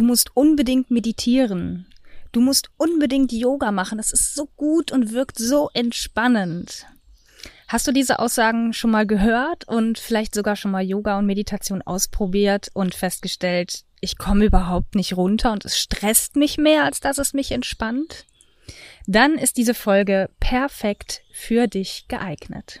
du musst unbedingt meditieren. Du musst unbedingt Yoga machen. Das ist so gut und wirkt so entspannend. Hast du diese Aussagen schon mal gehört und vielleicht sogar schon mal Yoga und Meditation ausprobiert und festgestellt, ich komme überhaupt nicht runter und es stresst mich mehr, als dass es mich entspannt? Dann ist diese Folge perfekt für dich geeignet.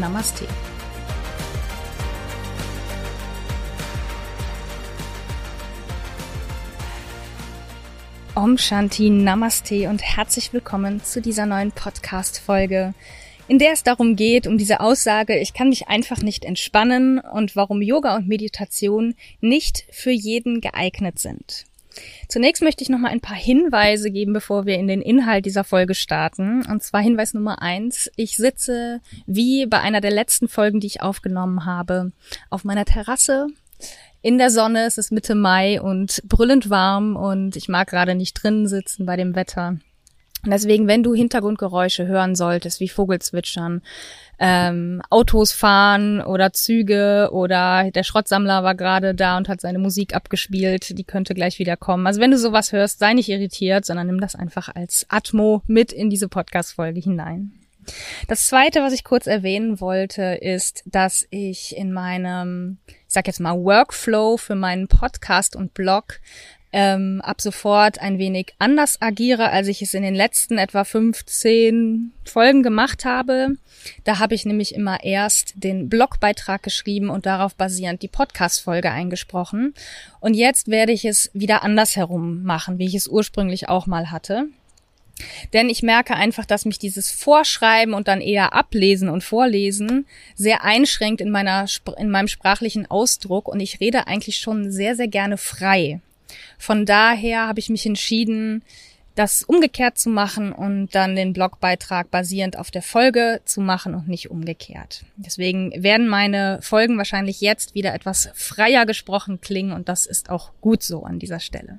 Namaste. Om Shanti Namaste und herzlich willkommen zu dieser neuen Podcast-Folge, in der es darum geht, um diese Aussage, ich kann mich einfach nicht entspannen und warum Yoga und Meditation nicht für jeden geeignet sind. Zunächst möchte ich noch mal ein paar Hinweise geben, bevor wir in den Inhalt dieser Folge starten. Und zwar Hinweis Nummer eins. Ich sitze, wie bei einer der letzten Folgen, die ich aufgenommen habe, auf meiner Terrasse in der Sonne. Es ist Mitte Mai und brüllend warm und ich mag gerade nicht drinnen sitzen bei dem Wetter. Deswegen, wenn du Hintergrundgeräusche hören solltest, wie Vogelzwitschern, ähm, Autos fahren oder Züge oder der Schrottsammler war gerade da und hat seine Musik abgespielt, die könnte gleich wieder kommen. Also wenn du sowas hörst, sei nicht irritiert, sondern nimm das einfach als Atmo mit in diese Podcast-Folge hinein. Das zweite, was ich kurz erwähnen wollte, ist, dass ich in meinem, ich sag jetzt mal, Workflow für meinen Podcast und Blog ähm, ab sofort ein wenig anders agiere, als ich es in den letzten etwa 15 Folgen gemacht habe. Da habe ich nämlich immer erst den Blogbeitrag geschrieben und darauf basierend die Podcast-Folge eingesprochen. Und jetzt werde ich es wieder andersherum machen, wie ich es ursprünglich auch mal hatte. Denn ich merke einfach, dass mich dieses Vorschreiben und dann eher ablesen und vorlesen sehr einschränkt in meiner, in meinem sprachlichen Ausdruck und ich rede eigentlich schon sehr, sehr gerne frei. Von daher habe ich mich entschieden, das umgekehrt zu machen und dann den Blogbeitrag basierend auf der Folge zu machen und nicht umgekehrt. Deswegen werden meine Folgen wahrscheinlich jetzt wieder etwas freier gesprochen klingen und das ist auch gut so an dieser Stelle.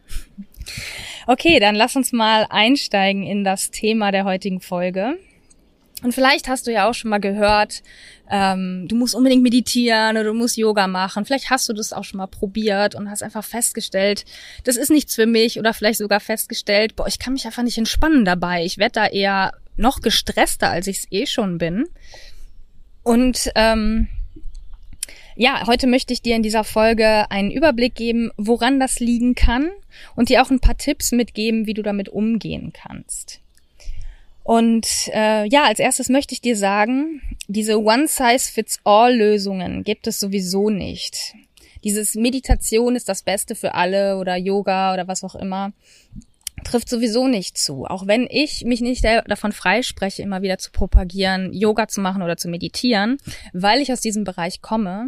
Okay, dann lass uns mal einsteigen in das Thema der heutigen Folge. Und vielleicht hast du ja auch schon mal gehört, ähm, du musst unbedingt meditieren oder du musst Yoga machen. Vielleicht hast du das auch schon mal probiert und hast einfach festgestellt, das ist nichts für mich oder vielleicht sogar festgestellt, boah, ich kann mich einfach nicht entspannen dabei. Ich werde da eher noch gestresster, als ich es eh schon bin. Und ähm, ja, heute möchte ich dir in dieser Folge einen Überblick geben, woran das liegen kann und dir auch ein paar Tipps mitgeben, wie du damit umgehen kannst. Und äh, ja, als erstes möchte ich dir sagen, diese One-Size-Fits-All-Lösungen gibt es sowieso nicht. Dieses Meditation ist das Beste für alle oder Yoga oder was auch immer, trifft sowieso nicht zu. Auch wenn ich mich nicht davon freispreche, immer wieder zu propagieren, Yoga zu machen oder zu meditieren, weil ich aus diesem Bereich komme,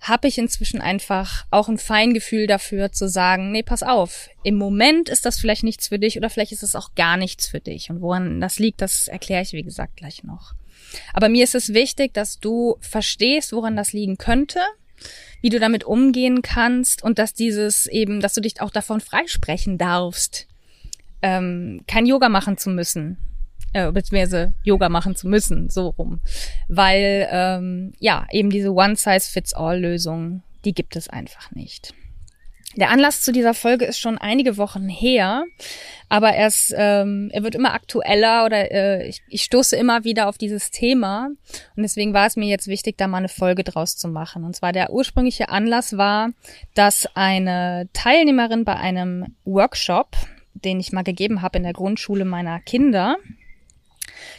habe ich inzwischen einfach auch ein Feingefühl dafür zu sagen, nee, pass auf, im Moment ist das vielleicht nichts für dich oder vielleicht ist es auch gar nichts für dich. Und woran das liegt, das erkläre ich, wie gesagt, gleich noch. Aber mir ist es wichtig, dass du verstehst, woran das liegen könnte, wie du damit umgehen kannst und dass dieses eben, dass du dich auch davon freisprechen darfst, ähm, kein Yoga machen zu müssen, äh, beziehungsweise Yoga machen zu müssen, so rum. Weil, ähm, ja, eben diese One-Size-Fits-All-Lösung, die gibt es einfach nicht. Der Anlass zu dieser Folge ist schon einige Wochen her, aber er, ist, ähm, er wird immer aktueller oder äh, ich, ich stoße immer wieder auf dieses Thema und deswegen war es mir jetzt wichtig, da mal eine Folge draus zu machen. Und zwar der ursprüngliche Anlass war, dass eine Teilnehmerin bei einem Workshop, den ich mal gegeben habe in der Grundschule meiner Kinder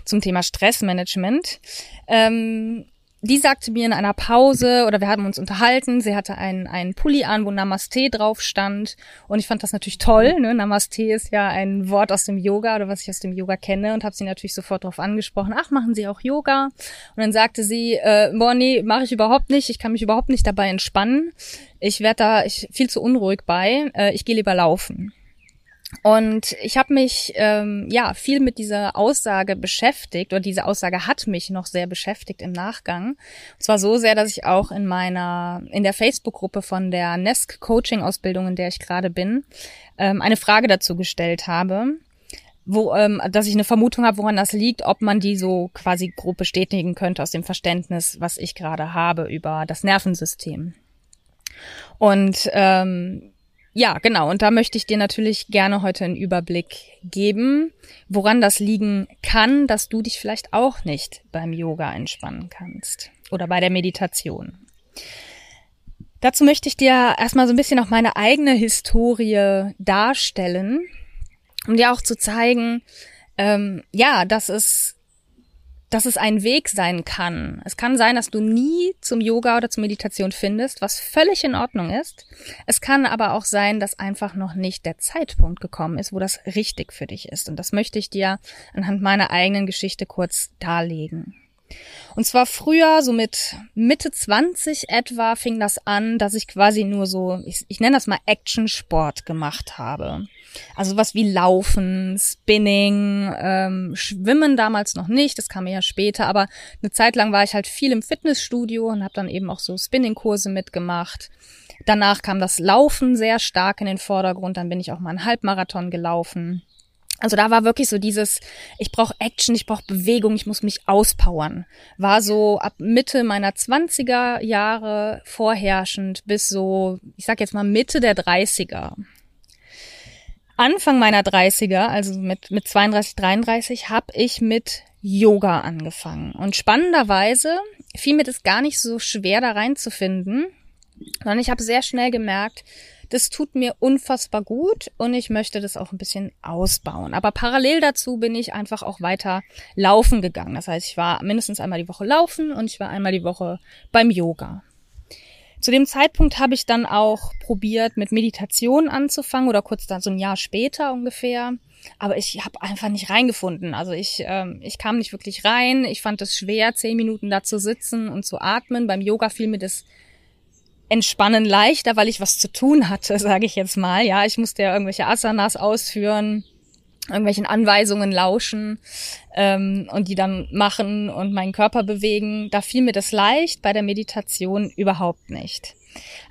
zum Thema Stressmanagement, ähm, die sagte mir in einer Pause oder wir haben uns unterhalten, sie hatte einen, einen Pulli an, wo Namaste drauf stand und ich fand das natürlich toll. Ne? Namaste ist ja ein Wort aus dem Yoga oder was ich aus dem Yoga kenne und habe sie natürlich sofort darauf angesprochen, ach, machen Sie auch Yoga? Und dann sagte sie, äh, boah, nee, mache ich überhaupt nicht, ich kann mich überhaupt nicht dabei entspannen. Ich werde da ich, viel zu unruhig bei, äh, ich gehe lieber laufen. Und ich habe mich ähm, ja viel mit dieser Aussage beschäftigt oder diese Aussage hat mich noch sehr beschäftigt im Nachgang. Und zwar so sehr, dass ich auch in meiner in der Facebook-Gruppe von der Nesk Coaching Ausbildung, in der ich gerade bin, ähm, eine Frage dazu gestellt habe, wo ähm, dass ich eine Vermutung habe, woran das liegt, ob man die so quasi grob bestätigen könnte aus dem Verständnis, was ich gerade habe über das Nervensystem. Und ähm, ja, genau. Und da möchte ich dir natürlich gerne heute einen Überblick geben, woran das liegen kann, dass du dich vielleicht auch nicht beim Yoga entspannen kannst oder bei der Meditation. Dazu möchte ich dir erstmal so ein bisschen auch meine eigene Historie darstellen, um dir auch zu zeigen, ähm, ja, dass es dass es ein Weg sein kann. Es kann sein, dass du nie zum Yoga oder zur Meditation findest, was völlig in Ordnung ist. Es kann aber auch sein, dass einfach noch nicht der Zeitpunkt gekommen ist, wo das richtig für dich ist. Und das möchte ich dir anhand meiner eigenen Geschichte kurz darlegen. Und zwar früher, so mit Mitte 20 etwa, fing das an, dass ich quasi nur so, ich, ich nenne das mal Action-Sport gemacht habe. Also was wie Laufen, Spinning, ähm, Schwimmen damals noch nicht, das kam ja später, aber eine Zeit lang war ich halt viel im Fitnessstudio und habe dann eben auch so Spinning-Kurse mitgemacht. Danach kam das Laufen sehr stark in den Vordergrund, dann bin ich auch mal einen Halbmarathon gelaufen. Also da war wirklich so dieses, ich brauche Action, ich brauche Bewegung, ich muss mich auspowern. War so ab Mitte meiner 20er Jahre vorherrschend bis so, ich sag jetzt mal Mitte der 30er. Anfang meiner 30er, also mit, mit 32, 33, habe ich mit Yoga angefangen. Und spannenderweise fiel mir das gar nicht so schwer da reinzufinden, sondern ich habe sehr schnell gemerkt, das tut mir unfassbar gut und ich möchte das auch ein bisschen ausbauen. Aber parallel dazu bin ich einfach auch weiter laufen gegangen. Das heißt, ich war mindestens einmal die Woche laufen und ich war einmal die Woche beim Yoga. Zu dem Zeitpunkt habe ich dann auch probiert, mit Meditation anzufangen oder kurz dann so ein Jahr später ungefähr. Aber ich habe einfach nicht reingefunden. Also ich, ähm, ich kam nicht wirklich rein. Ich fand es schwer, zehn Minuten da zu sitzen und zu atmen. Beim Yoga fiel mir das Entspannen leichter, weil ich was zu tun hatte, sage ich jetzt mal. Ja, ich musste ja irgendwelche Asanas ausführen, irgendwelchen Anweisungen lauschen ähm, und die dann machen und meinen Körper bewegen. Da fiel mir das leicht, bei der Meditation überhaupt nicht.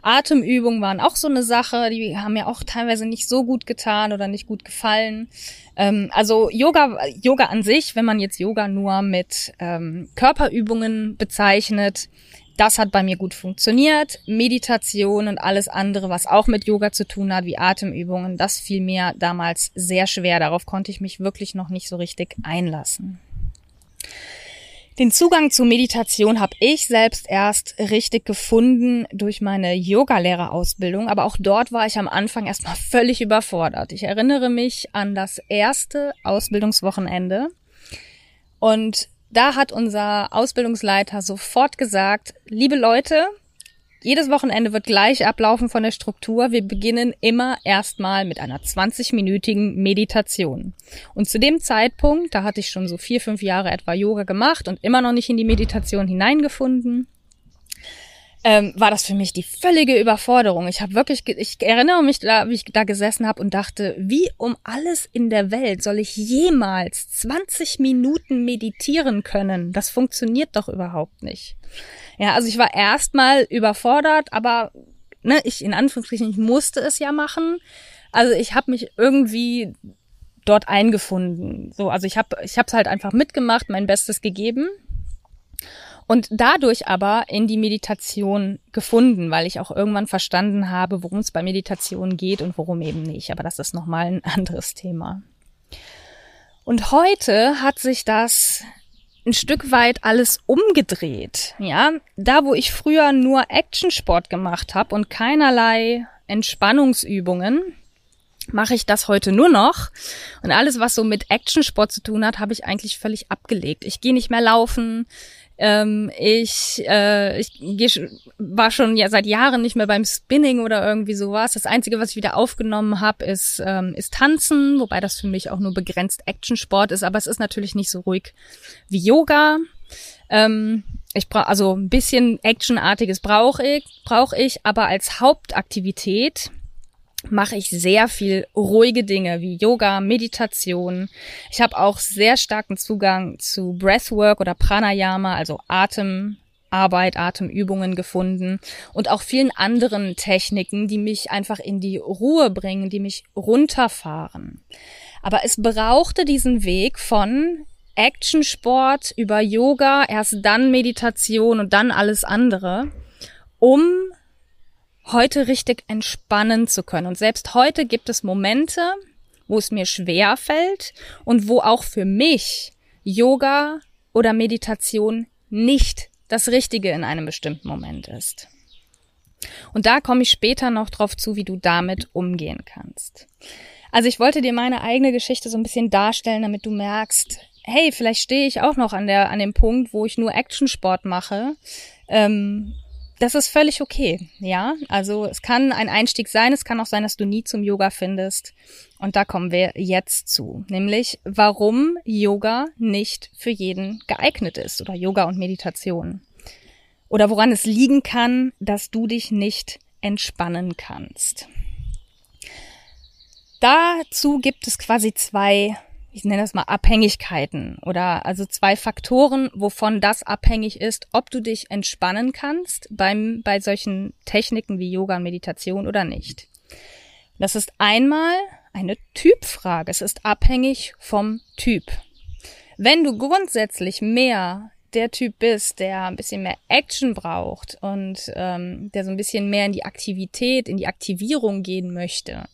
Atemübungen waren auch so eine Sache, die haben mir auch teilweise nicht so gut getan oder nicht gut gefallen. Ähm, also Yoga, Yoga an sich, wenn man jetzt Yoga nur mit ähm, Körperübungen bezeichnet, das hat bei mir gut funktioniert. Meditation und alles andere, was auch mit Yoga zu tun hat, wie Atemübungen, das fiel mir damals sehr schwer. Darauf konnte ich mich wirklich noch nicht so richtig einlassen. Den Zugang zu Meditation habe ich selbst erst richtig gefunden durch meine Yogalehrerausbildung, aber auch dort war ich am Anfang erstmal völlig überfordert. Ich erinnere mich an das erste Ausbildungswochenende und da hat unser Ausbildungsleiter sofort gesagt, liebe Leute, jedes Wochenende wird gleich ablaufen von der Struktur. Wir beginnen immer erstmal mit einer 20-minütigen Meditation. Und zu dem Zeitpunkt, da hatte ich schon so vier, fünf Jahre etwa Yoga gemacht und immer noch nicht in die Meditation hineingefunden ähm, war das für mich die völlige Überforderung. Ich habe wirklich, ich erinnere mich, da, wie ich da gesessen habe und dachte, wie um alles in der Welt soll ich jemals 20 Minuten meditieren können? Das funktioniert doch überhaupt nicht. Ja, also ich war erstmal überfordert, aber ne, ich in Anführungsstrichen, ich musste es ja machen. Also ich habe mich irgendwie dort eingefunden. So, also ich habe ich habe es halt einfach mitgemacht, mein Bestes gegeben Und dadurch aber in die Meditation gefunden, weil ich auch irgendwann verstanden habe, worum es bei Meditation geht und worum eben nicht. Aber das ist nochmal ein anderes Thema. Und heute hat sich das ein Stück weit alles umgedreht. Ja, da wo ich früher nur Actionsport gemacht habe und keinerlei Entspannungsübungen, mache ich das heute nur noch. Und alles, was so mit Actionsport zu tun hat, habe ich eigentlich völlig abgelegt. Ich gehe nicht mehr laufen. Ähm, ich äh, ich geh, war schon ja seit Jahren nicht mehr beim Spinning oder irgendwie sowas. Das Einzige, was ich wieder aufgenommen habe, ist, ähm, ist Tanzen, wobei das für mich auch nur begrenzt Actionsport ist, aber es ist natürlich nicht so ruhig wie Yoga. Ähm, ich brauche also ein bisschen Actionartiges brauche ich, brauche ich, aber als Hauptaktivität mache ich sehr viel ruhige Dinge wie Yoga, Meditation. Ich habe auch sehr starken Zugang zu Breathwork oder Pranayama, also Atemarbeit, Atemübungen gefunden und auch vielen anderen Techniken, die mich einfach in die Ruhe bringen, die mich runterfahren. Aber es brauchte diesen Weg von Actionsport über Yoga, erst dann Meditation und dann alles andere, um heute richtig entspannen zu können. Und selbst heute gibt es Momente, wo es mir schwer fällt und wo auch für mich Yoga oder Meditation nicht das Richtige in einem bestimmten Moment ist. Und da komme ich später noch drauf zu, wie du damit umgehen kannst. Also ich wollte dir meine eigene Geschichte so ein bisschen darstellen, damit du merkst, hey, vielleicht stehe ich auch noch an der an dem Punkt, wo ich nur Actionsport mache. Ähm, das ist völlig okay, ja. Also es kann ein Einstieg sein, es kann auch sein, dass du nie zum Yoga findest. Und da kommen wir jetzt zu, nämlich warum Yoga nicht für jeden geeignet ist oder Yoga und Meditation. Oder woran es liegen kann, dass du dich nicht entspannen kannst. Dazu gibt es quasi zwei ich nenne das mal Abhängigkeiten oder also zwei Faktoren, wovon das abhängig ist, ob du dich entspannen kannst beim, bei solchen Techniken wie Yoga und Meditation oder nicht. Das ist einmal eine Typfrage. Es ist abhängig vom Typ. Wenn du grundsätzlich mehr der Typ bist, der ein bisschen mehr Action braucht und ähm, der so ein bisschen mehr in die Aktivität, in die Aktivierung gehen möchte,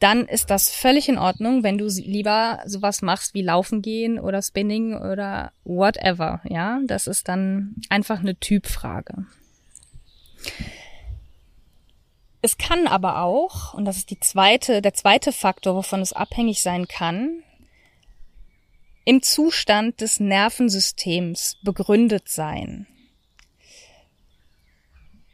dann ist das völlig in Ordnung, wenn du lieber sowas machst wie Laufen gehen oder Spinning oder whatever. Ja, das ist dann einfach eine Typfrage. Es kann aber auch, und das ist die zweite, der zweite Faktor, wovon es abhängig sein kann, im Zustand des Nervensystems begründet sein.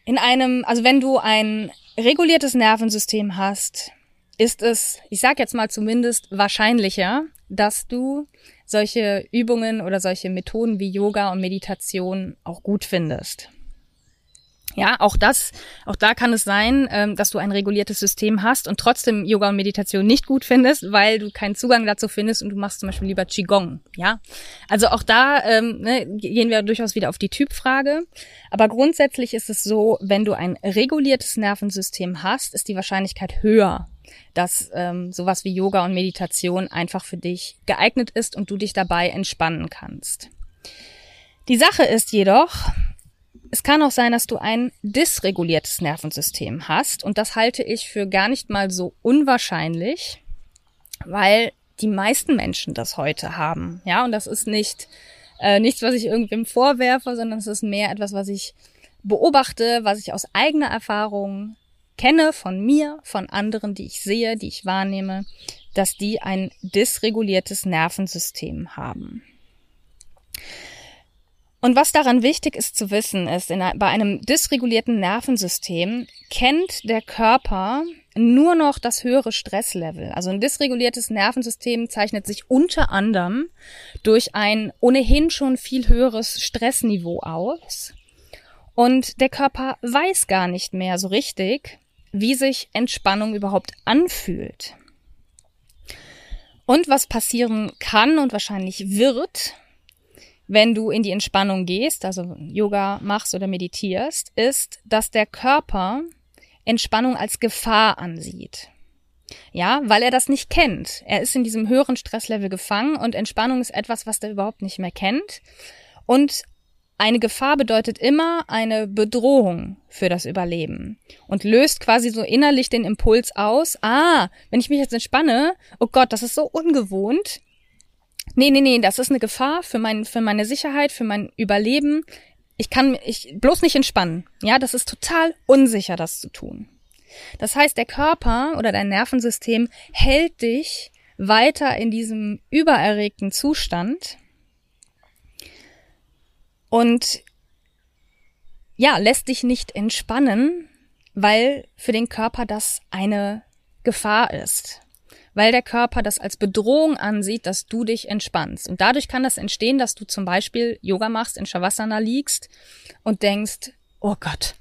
In einem, also wenn du ein reguliertes Nervensystem hast, ist es, ich sage jetzt mal zumindest, wahrscheinlicher, dass du solche Übungen oder solche Methoden wie Yoga und Meditation auch gut findest. Ja, auch das, auch da kann es sein, ähm, dass du ein reguliertes System hast und trotzdem Yoga und Meditation nicht gut findest, weil du keinen Zugang dazu findest und du machst zum Beispiel lieber Qigong. Ja, also auch da ähm, ne, gehen wir durchaus wieder auf die Typfrage. Aber grundsätzlich ist es so, wenn du ein reguliertes Nervensystem hast, ist die Wahrscheinlichkeit höher, dass ähm, sowas wie Yoga und Meditation einfach für dich geeignet ist und du dich dabei entspannen kannst. Die Sache ist jedoch, es kann auch sein, dass du ein dysreguliertes Nervensystem hast und das halte ich für gar nicht mal so unwahrscheinlich, weil die meisten Menschen das heute haben. Ja, und das ist nicht äh, nichts, was ich irgendwem vorwerfe, sondern es ist mehr etwas, was ich beobachte, was ich aus eigener Erfahrung kenne von mir, von anderen, die ich sehe, die ich wahrnehme, dass die ein dysreguliertes Nervensystem haben. Und was daran wichtig ist zu wissen, ist, in, bei einem dysregulierten Nervensystem kennt der Körper nur noch das höhere Stresslevel. Also ein dysreguliertes Nervensystem zeichnet sich unter anderem durch ein ohnehin schon viel höheres Stressniveau aus. Und der Körper weiß gar nicht mehr so richtig, wie sich Entspannung überhaupt anfühlt. Und was passieren kann und wahrscheinlich wird, wenn du in die Entspannung gehst, also Yoga machst oder meditierst, ist, dass der Körper Entspannung als Gefahr ansieht. Ja, weil er das nicht kennt. Er ist in diesem höheren Stresslevel gefangen und Entspannung ist etwas, was er überhaupt nicht mehr kennt. Und eine Gefahr bedeutet immer eine Bedrohung für das Überleben und löst quasi so innerlich den Impuls aus, ah, wenn ich mich jetzt entspanne, oh Gott, das ist so ungewohnt. Nee, nee, nee, das ist eine Gefahr für mein, für meine Sicherheit, für mein Überleben. Ich kann mich bloß nicht entspannen. Ja, das ist total unsicher, das zu tun. Das heißt, der Körper oder dein Nervensystem hält dich weiter in diesem übererregten Zustand und ja, lässt dich nicht entspannen, weil für den Körper das eine Gefahr ist. Weil der Körper das als Bedrohung ansieht, dass du dich entspannst. Und dadurch kann das entstehen, dass du zum Beispiel Yoga machst, in Shavasana liegst und denkst, oh Gott,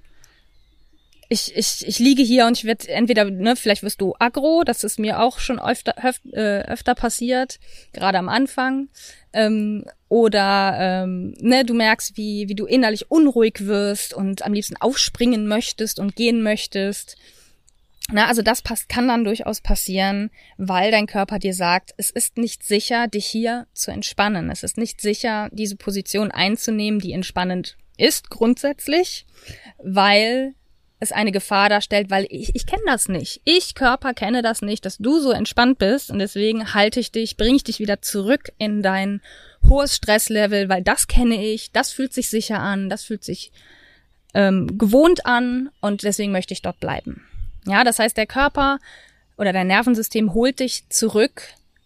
ich, ich, ich liege hier und ich werde entweder, ne, vielleicht wirst du aggro, das ist mir auch schon öfter, öfter, äh, öfter passiert, gerade am Anfang. Ähm, oder ähm, ne, du merkst, wie, wie du innerlich unruhig wirst und am liebsten aufspringen möchtest und gehen möchtest. Na, also das passt, kann dann durchaus passieren, weil dein Körper dir sagt, es ist nicht sicher, dich hier zu entspannen. Es ist nicht sicher, diese Position einzunehmen, die entspannend ist grundsätzlich, weil es eine Gefahr darstellt, weil ich, ich kenne das nicht. Ich Körper kenne das nicht, dass du so entspannt bist und deswegen halte ich dich, bringe ich dich wieder zurück in dein hohes Stresslevel, weil das kenne ich, das fühlt sich sicher an, das fühlt sich ähm, gewohnt an und deswegen möchte ich dort bleiben. Ja, das heißt, der Körper oder dein Nervensystem holt dich zurück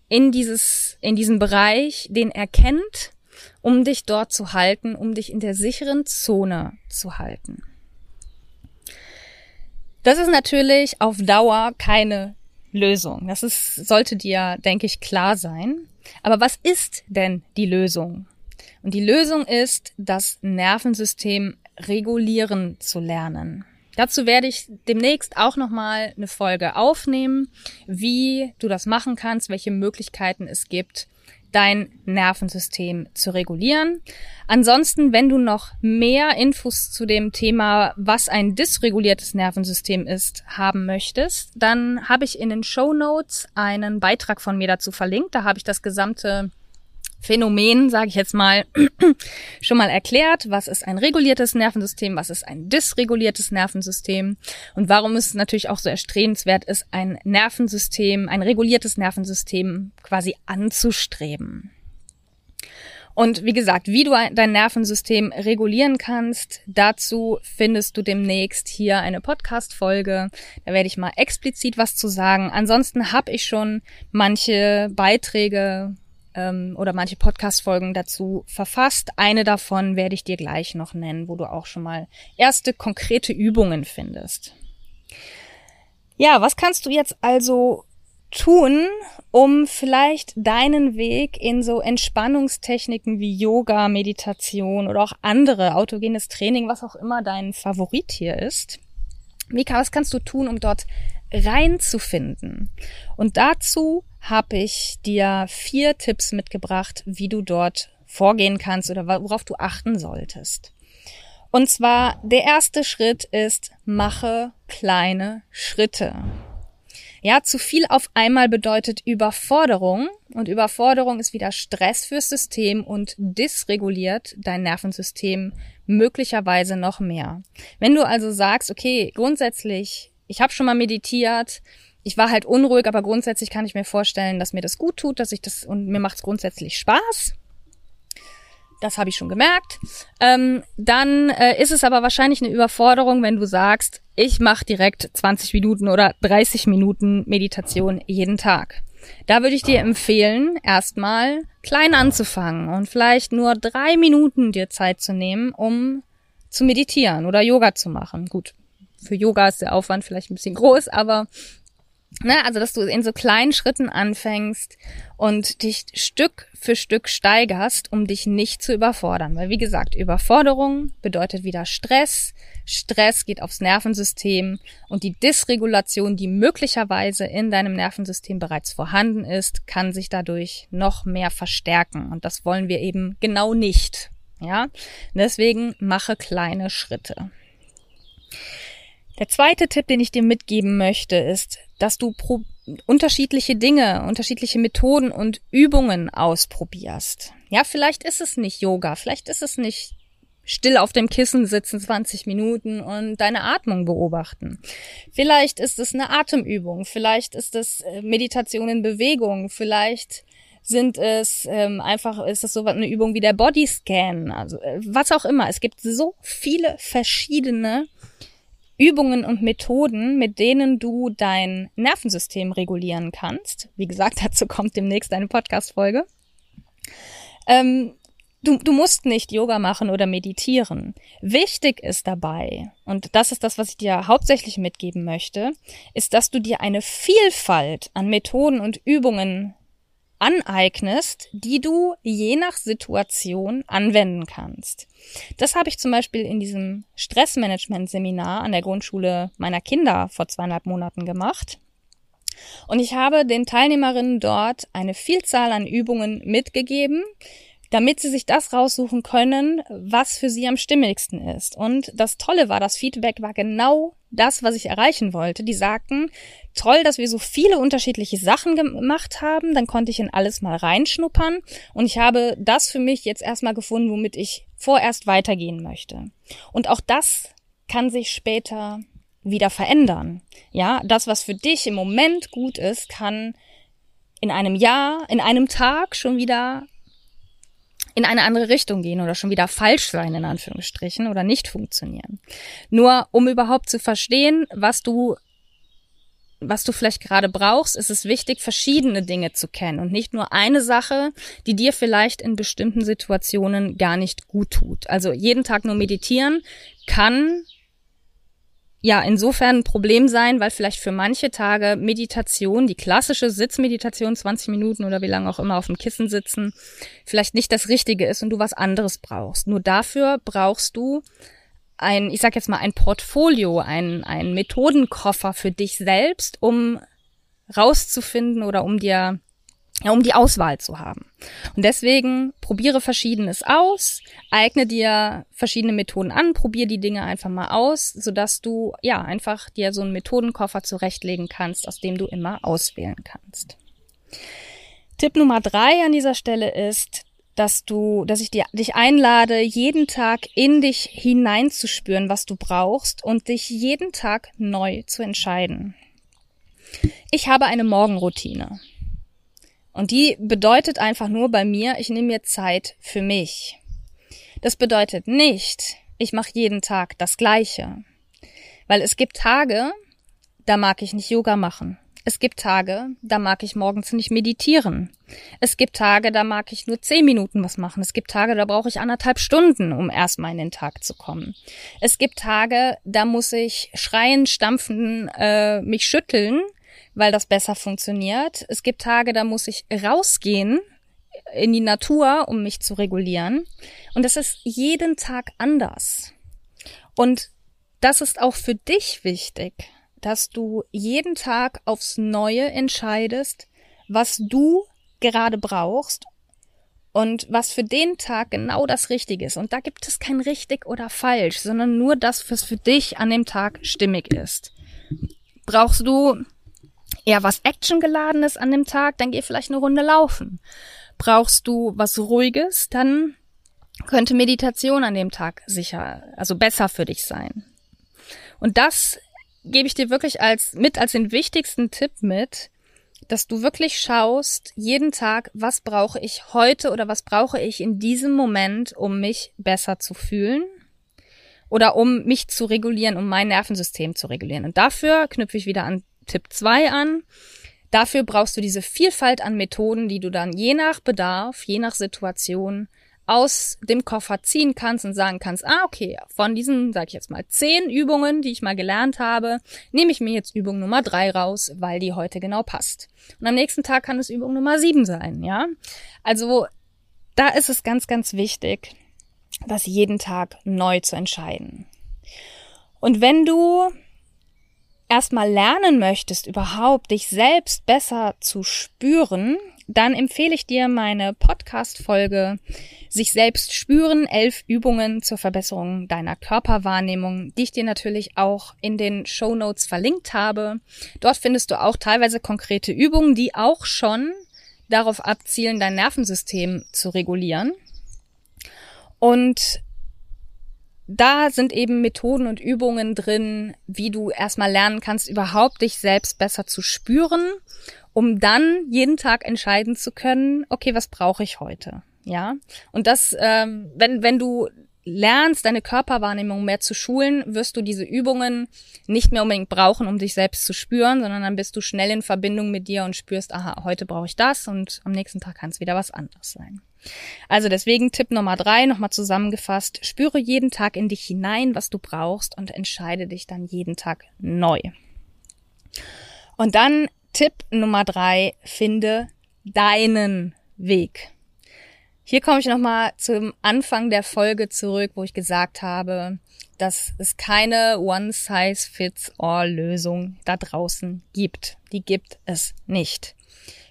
in dieses, in diesen Bereich, den er kennt, um dich dort zu halten, um dich in der sicheren Zone zu halten. Das ist natürlich auf Dauer keine Lösung. Das ist, sollte dir, denke ich, klar sein. Aber was ist denn die Lösung? Und die Lösung ist, das Nervensystem regulieren zu lernen. Dazu werde ich demnächst auch nochmal eine Folge aufnehmen, wie du das machen kannst, welche Möglichkeiten es gibt, dein Nervensystem zu regulieren. Ansonsten, wenn du noch mehr Infos zu dem Thema, was ein dysreguliertes Nervensystem ist, haben möchtest, dann habe ich in den Show Notes einen Beitrag von mir dazu verlinkt. Da habe ich das gesamte Phänomen, sage ich jetzt mal, schon mal erklärt. Was ist ein reguliertes Nervensystem? Was ist ein dysreguliertes Nervensystem? Und warum es natürlich auch so erstrebenswert ist, ein Nervensystem, ein reguliertes Nervensystem quasi anzustreben. Und wie gesagt, wie du dein Nervensystem regulieren kannst, dazu findest du demnächst hier eine Podcast-Folge. Da werde ich mal explizit was zu sagen. Ansonsten habe ich schon manche Beiträge ähm, oder manche Podcast-Folgen dazu verfasst. Eine davon werde ich dir gleich noch nennen, wo du auch schon mal erste konkrete Übungen findest. Ja, was kannst du jetzt also tun, um vielleicht deinen Weg in so Entspannungstechniken wie Yoga, Meditation oder auch andere autogenes Training, was auch immer dein Favorit hier ist. Mika, was kannst du tun, um dort reinzufinden? Und dazu habe ich dir vier Tipps mitgebracht, wie du dort vorgehen kannst oder worauf du achten solltest. Und zwar der erste Schritt ist, mache kleine Schritte. Ja, zu viel auf einmal bedeutet Überforderung und Überforderung ist wieder Stress fürs System und dysreguliert dein Nervensystem möglicherweise noch mehr. Wenn du also sagst, okay, grundsätzlich, ich habe schon mal meditiert, ich war halt unruhig, aber grundsätzlich kann ich mir vorstellen, dass mir das gut tut, dass ich das und mir macht es grundsätzlich Spaß. Das habe ich schon gemerkt. Ähm, dann äh, ist es aber wahrscheinlich eine Überforderung, wenn du sagst, ich mache direkt 20 Minuten oder 30 Minuten Meditation jeden Tag. Da würde ich dir empfehlen, erstmal klein anzufangen und vielleicht nur drei Minuten dir Zeit zu nehmen, um zu meditieren oder Yoga zu machen. Gut, für Yoga ist der Aufwand vielleicht ein bisschen groß, aber Ne, also, dass du in so kleinen Schritten anfängst und dich Stück für Stück steigerst, um dich nicht zu überfordern. Weil, wie gesagt, Überforderung bedeutet wieder Stress. Stress geht aufs Nervensystem und die Dysregulation, die möglicherweise in deinem Nervensystem bereits vorhanden ist, kann sich dadurch noch mehr verstärken. Und das wollen wir eben genau nicht. Ja, deswegen mache kleine Schritte. Der zweite Tipp, den ich dir mitgeben möchte, ist, dass du unterschiedliche Dinge, unterschiedliche Methoden und Übungen ausprobierst. Ja, vielleicht ist es nicht Yoga, vielleicht ist es nicht still auf dem Kissen sitzen 20 Minuten und deine Atmung beobachten. Vielleicht ist es eine Atemübung, vielleicht ist es äh, Meditation in Bewegung, vielleicht sind es ähm, einfach, ist es so eine Übung wie der Bodyscan, also äh, was auch immer. Es gibt so viele verschiedene Übungen und Methoden, mit denen du dein Nervensystem regulieren kannst. Wie gesagt, dazu kommt demnächst eine Podcast-Folge. Ähm, du, du musst nicht Yoga machen oder meditieren. Wichtig ist dabei, und das ist das, was ich dir hauptsächlich mitgeben möchte, ist, dass du dir eine Vielfalt an Methoden und Übungen aneignest, die du je nach Situation anwenden kannst. Das habe ich zum Beispiel in diesem Stressmanagement-Seminar an der Grundschule meiner Kinder vor zweieinhalb Monaten gemacht. Und ich habe den Teilnehmerinnen dort eine Vielzahl an Übungen mitgegeben, damit sie sich das raussuchen können, was für sie am stimmigsten ist. Und das Tolle war, das Feedback war genau das, was ich erreichen wollte. Die sagten, toll, dass wir so viele unterschiedliche Sachen gemacht haben, dann konnte ich in alles mal reinschnuppern und ich habe das für mich jetzt erstmal gefunden, womit ich vorerst weitergehen möchte. Und auch das kann sich später wieder verändern. Ja, das, was für dich im Moment gut ist, kann in einem Jahr, in einem Tag schon wieder in eine andere Richtung gehen oder schon wieder falsch sein, in Anführungsstrichen, oder nicht funktionieren. Nur um überhaupt zu verstehen, was du was du vielleicht gerade brauchst, ist es wichtig, verschiedene Dinge zu kennen und nicht nur eine Sache, die dir vielleicht in bestimmten Situationen gar nicht gut tut. Also jeden Tag nur meditieren kann ja insofern ein Problem sein, weil vielleicht für manche Tage Meditation, die klassische Sitzmeditation, 20 Minuten oder wie lange auch immer auf dem Kissen sitzen, vielleicht nicht das Richtige ist und du was anderes brauchst. Nur dafür brauchst du ein, ich sag jetzt mal, ein Portfolio, ein, ein Methodenkoffer für dich selbst, um rauszufinden oder um dir um die Auswahl zu haben. Und deswegen probiere Verschiedenes aus, eigne dir verschiedene Methoden an, probiere die Dinge einfach mal aus, sodass du ja einfach dir so einen Methodenkoffer zurechtlegen kannst, aus dem du immer auswählen kannst. Tipp Nummer drei an dieser Stelle ist, dass du, dass ich dir, dich einlade, jeden Tag in dich hineinzuspüren, was du brauchst und dich jeden Tag neu zu entscheiden. Ich habe eine Morgenroutine. Und die bedeutet einfach nur bei mir, ich nehme mir Zeit für mich. Das bedeutet nicht, ich mache jeden Tag das Gleiche. Weil es gibt Tage, da mag ich nicht Yoga machen. Es gibt Tage, da mag ich morgens nicht meditieren. Es gibt Tage, da mag ich nur zehn Minuten was machen. Es gibt Tage, da brauche ich anderthalb Stunden, um erstmal in den Tag zu kommen. Es gibt Tage, da muss ich schreien, stampfen, äh, mich schütteln, weil das besser funktioniert. Es gibt Tage, da muss ich rausgehen in die Natur, um mich zu regulieren. Und das ist jeden Tag anders. Und das ist auch für dich wichtig, dass du jeden Tag aufs Neue entscheidest, was du gerade brauchst und was für den Tag genau das Richtige ist. Und da gibt es kein richtig oder falsch, sondern nur das, was für dich an dem Tag stimmig ist. Brauchst du eher was Actiongeladenes an dem Tag, dann geh vielleicht eine Runde laufen. Brauchst du was Ruhiges, dann könnte Meditation an dem Tag sicher, also besser für dich sein. Und das gebe ich dir wirklich als mit als den wichtigsten Tipp mit, dass du wirklich schaust jeden Tag, was brauche ich heute oder was brauche ich in diesem Moment, um mich besser zu fühlen oder um mich zu regulieren, um mein Nervensystem zu regulieren. Und dafür knüpfe ich wieder an Tipp 2 an. Dafür brauchst du diese Vielfalt an Methoden, die du dann je nach Bedarf, je nach Situation aus dem Koffer ziehen kannst und sagen kannst, ah, okay, von diesen, sag ich jetzt mal, zehn Übungen, die ich mal gelernt habe, nehme ich mir jetzt Übung Nummer drei raus, weil die heute genau passt. Und am nächsten Tag kann es Übung Nummer sieben sein, ja? Also, da ist es ganz, ganz wichtig, das jeden Tag neu zu entscheiden. Und wenn du erstmal lernen möchtest, überhaupt dich selbst besser zu spüren, dann empfehle ich dir meine Podcast-Folge Sich selbst spüren, elf Übungen zur Verbesserung deiner Körperwahrnehmung, die ich dir natürlich auch in den Show Notes verlinkt habe. Dort findest du auch teilweise konkrete Übungen, die auch schon darauf abzielen, dein Nervensystem zu regulieren. Und da sind eben Methoden und Übungen drin, wie du erstmal lernen kannst, überhaupt dich selbst besser zu spüren, um dann jeden Tag entscheiden zu können, okay, was brauche ich heute? Ja. Und das, ähm, wenn, wenn du lernst, deine Körperwahrnehmung mehr zu schulen, wirst du diese Übungen nicht mehr unbedingt brauchen, um dich selbst zu spüren, sondern dann bist du schnell in Verbindung mit dir und spürst, aha, heute brauche ich das und am nächsten Tag kann es wieder was anderes sein. Also deswegen Tipp Nummer drei, nochmal zusammengefasst, spüre jeden Tag in dich hinein, was du brauchst und entscheide dich dann jeden Tag neu. Und dann Tipp Nummer drei, finde deinen Weg. Hier komme ich nochmal zum Anfang der Folge zurück, wo ich gesagt habe, dass es keine One-Size-Fits-All-Lösung da draußen gibt. Die gibt es nicht.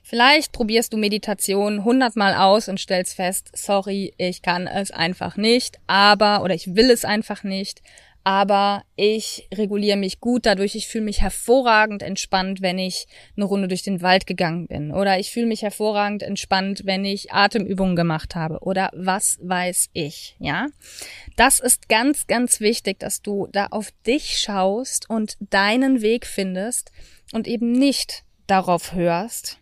Vielleicht probierst du Meditation hundertmal aus und stellst fest, sorry, ich kann es einfach nicht, aber, oder ich will es einfach nicht, aber ich reguliere mich gut dadurch. Ich fühle mich hervorragend entspannt, wenn ich eine Runde durch den Wald gegangen bin. Oder ich fühle mich hervorragend entspannt, wenn ich Atemübungen gemacht habe. Oder was weiß ich, ja? Das ist ganz, ganz wichtig, dass du da auf dich schaust und deinen Weg findest und eben nicht darauf hörst,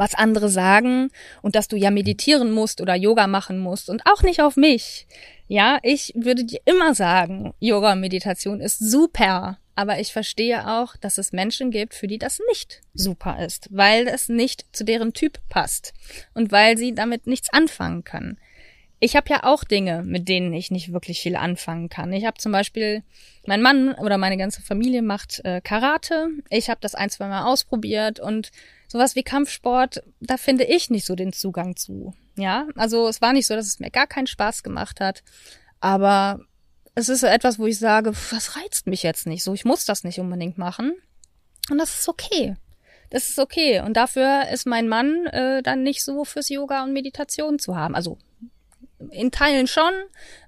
was andere sagen und dass du ja meditieren musst oder Yoga machen musst und auch nicht auf mich. Ja, ich würde dir immer sagen, Yoga und Meditation ist super. Aber ich verstehe auch, dass es Menschen gibt, für die das nicht super ist, weil es nicht zu deren Typ passt und weil sie damit nichts anfangen können. Ich habe ja auch Dinge, mit denen ich nicht wirklich viel anfangen kann. Ich habe zum Beispiel, mein Mann oder meine ganze Familie macht äh, Karate. Ich habe das ein, zwei Mal ausprobiert und sowas wie Kampfsport, da finde ich nicht so den Zugang zu. Ja, also es war nicht so, dass es mir gar keinen Spaß gemacht hat, aber es ist so etwas, wo ich sage, was reizt mich jetzt nicht so, ich muss das nicht unbedingt machen. Und das ist okay. Das ist okay. Und dafür ist mein Mann äh, dann nicht so fürs Yoga und Meditation zu haben. Also in Teilen schon,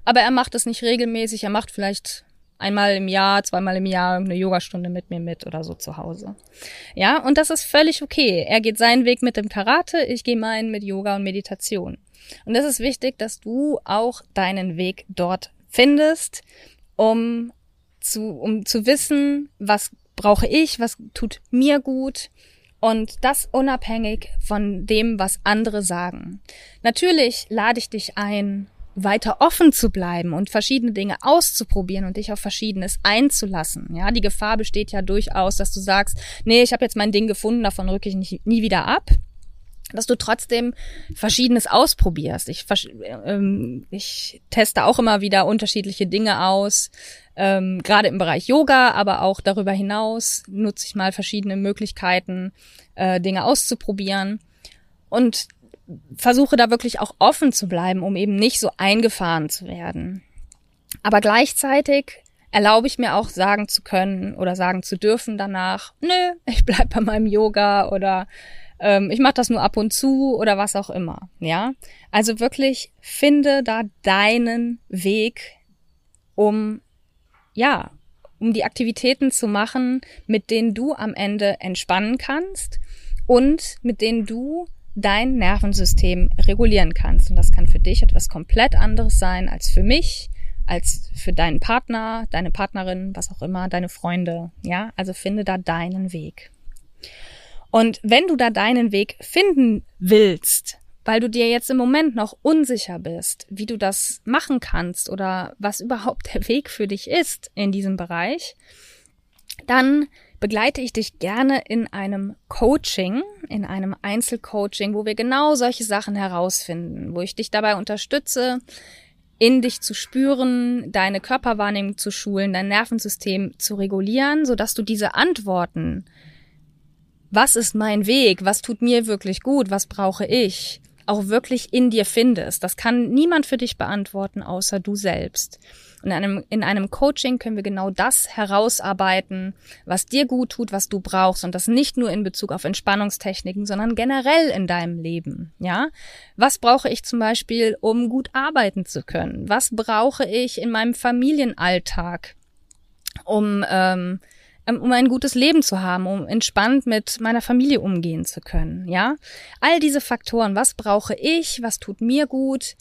aber er macht es nicht regelmäßig. Er macht vielleicht einmal im Jahr, zweimal im Jahr eine Yogastunde mit mir mit oder so zu Hause. Ja, und das ist völlig okay. Er geht seinen Weg mit dem Karate, ich gehe meinen mit Yoga und Meditation. Und es ist wichtig, dass du auch deinen Weg dort findest, um zu, um zu wissen, was brauche ich, was tut mir gut, und das unabhängig von dem, was andere sagen. Natürlich lade ich dich ein, weiter offen zu bleiben und verschiedene Dinge auszuprobieren und dich auf Verschiedenes einzulassen. Ja, die Gefahr besteht ja durchaus, dass du sagst, nee, ich habe jetzt mein Ding gefunden, davon rücke ich nicht, nie wieder ab dass du trotzdem Verschiedenes ausprobierst. Ich, ähm, ich teste auch immer wieder unterschiedliche Dinge aus, ähm, gerade im Bereich Yoga, aber auch darüber hinaus nutze ich mal verschiedene Möglichkeiten, äh, Dinge auszuprobieren. Und versuche da wirklich auch offen zu bleiben, um eben nicht so eingefahren zu werden. Aber gleichzeitig erlaube ich mir auch sagen zu können oder sagen zu dürfen danach, nö, ich bleib bei meinem Yoga oder ähm, ich mache das nur ab und zu oder was auch immer. Ja, also wirklich finde da deinen Weg, um ja, um die Aktivitäten zu machen, mit denen du am Ende entspannen kannst und mit denen du dein Nervensystem regulieren kannst. Und das kann für dich etwas komplett anderes sein als für mich, als für deinen Partner, deine Partnerin, was auch immer, deine Freunde. Ja, also finde da deinen Weg. Und wenn du da deinen Weg finden willst, weil du dir jetzt im Moment noch unsicher bist, wie du das machen kannst oder was überhaupt der Weg für dich ist in diesem Bereich, dann begleite ich dich gerne in einem Coaching, in einem Einzelcoaching, wo wir genau solche Sachen herausfinden, wo ich dich dabei unterstütze, in dich zu spüren, deine Körperwahrnehmung zu schulen, dein Nervensystem zu regulieren, sodass du diese Antworten, was ist mein Weg, was tut mir wirklich gut, was brauche ich, auch wirklich in dir findest. Das kann niemand für dich beantworten, außer du selbst. In einem, in einem Coaching können wir genau das herausarbeiten, was dir gut tut, was du brauchst. Und das nicht nur in Bezug auf Entspannungstechniken, sondern generell in deinem Leben. Ja? Was brauche ich zum Beispiel, um gut arbeiten zu können? Was brauche ich in meinem Familienalltag, um, ähm, um ein gutes Leben zu haben, um entspannt mit meiner Familie umgehen zu können, ja? All diese Faktoren, was brauche ich, was tut mir gut,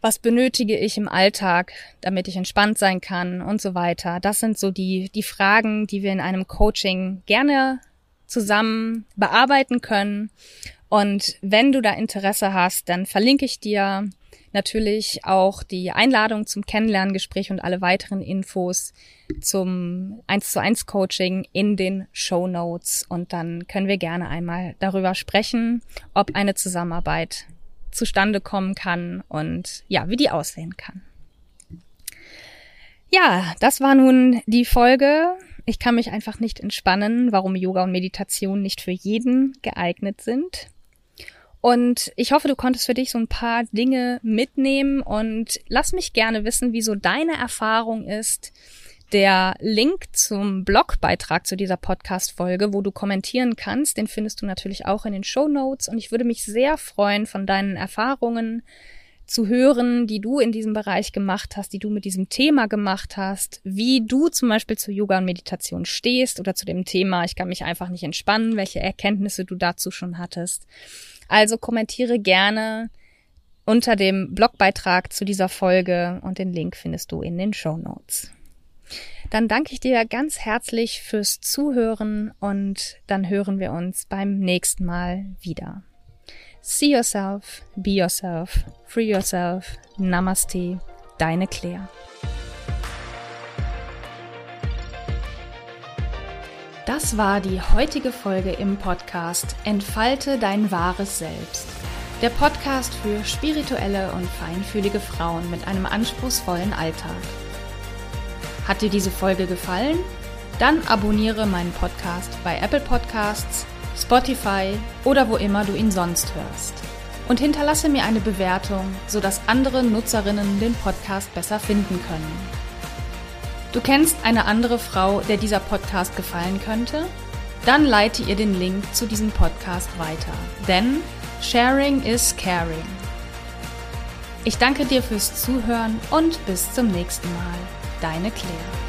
was benötige ich im Alltag, damit ich entspannt sein kann und so weiter. Das sind so die, die Fragen, die wir in einem Coaching gerne zusammen bearbeiten können. Und wenn du da Interesse hast, dann verlinke ich dir natürlich auch die Einladung zum Kennenlerngespräch und alle weiteren Infos zum 1 zu 1 Coaching in den Show Notes. Und dann können wir gerne einmal darüber sprechen, ob eine Zusammenarbeit zustande kommen kann und ja, wie die aussehen kann. Ja, das war nun die Folge. Ich kann mich einfach nicht entspannen, warum Yoga und Meditation nicht für jeden geeignet sind. Und ich hoffe, du konntest für dich so ein paar Dinge mitnehmen und lass mich gerne wissen, wieso deine Erfahrung ist. Der Link zum Blogbeitrag zu dieser Podcast-Folge, wo du kommentieren kannst, den findest du natürlich auch in den Show Notes. Und ich würde mich sehr freuen, von deinen Erfahrungen zu hören, die du in diesem Bereich gemacht hast, die du mit diesem Thema gemacht hast, wie du zum Beispiel zu Yoga und Meditation stehst oder zu dem Thema, ich kann mich einfach nicht entspannen, welche Erkenntnisse du dazu schon hattest. Also kommentiere gerne unter dem Blogbeitrag zu dieser Folge und den Link findest du in den Show Notes. Dann danke ich dir ganz herzlich fürs Zuhören und dann hören wir uns beim nächsten Mal wieder. See yourself, be yourself, free yourself. Namaste, deine Claire. Das war die heutige Folge im Podcast Entfalte dein wahres Selbst. Der Podcast für spirituelle und feinfühlige Frauen mit einem anspruchsvollen Alltag. Hat dir diese Folge gefallen? Dann abonniere meinen Podcast bei Apple Podcasts, Spotify oder wo immer du ihn sonst hörst. Und hinterlasse mir eine Bewertung, sodass andere Nutzerinnen den Podcast besser finden können. Du kennst eine andere Frau, der dieser Podcast gefallen könnte? Dann leite ihr den Link zu diesem Podcast weiter. Denn Sharing is Caring. Ich danke dir fürs Zuhören und bis zum nächsten Mal. Deine Claire.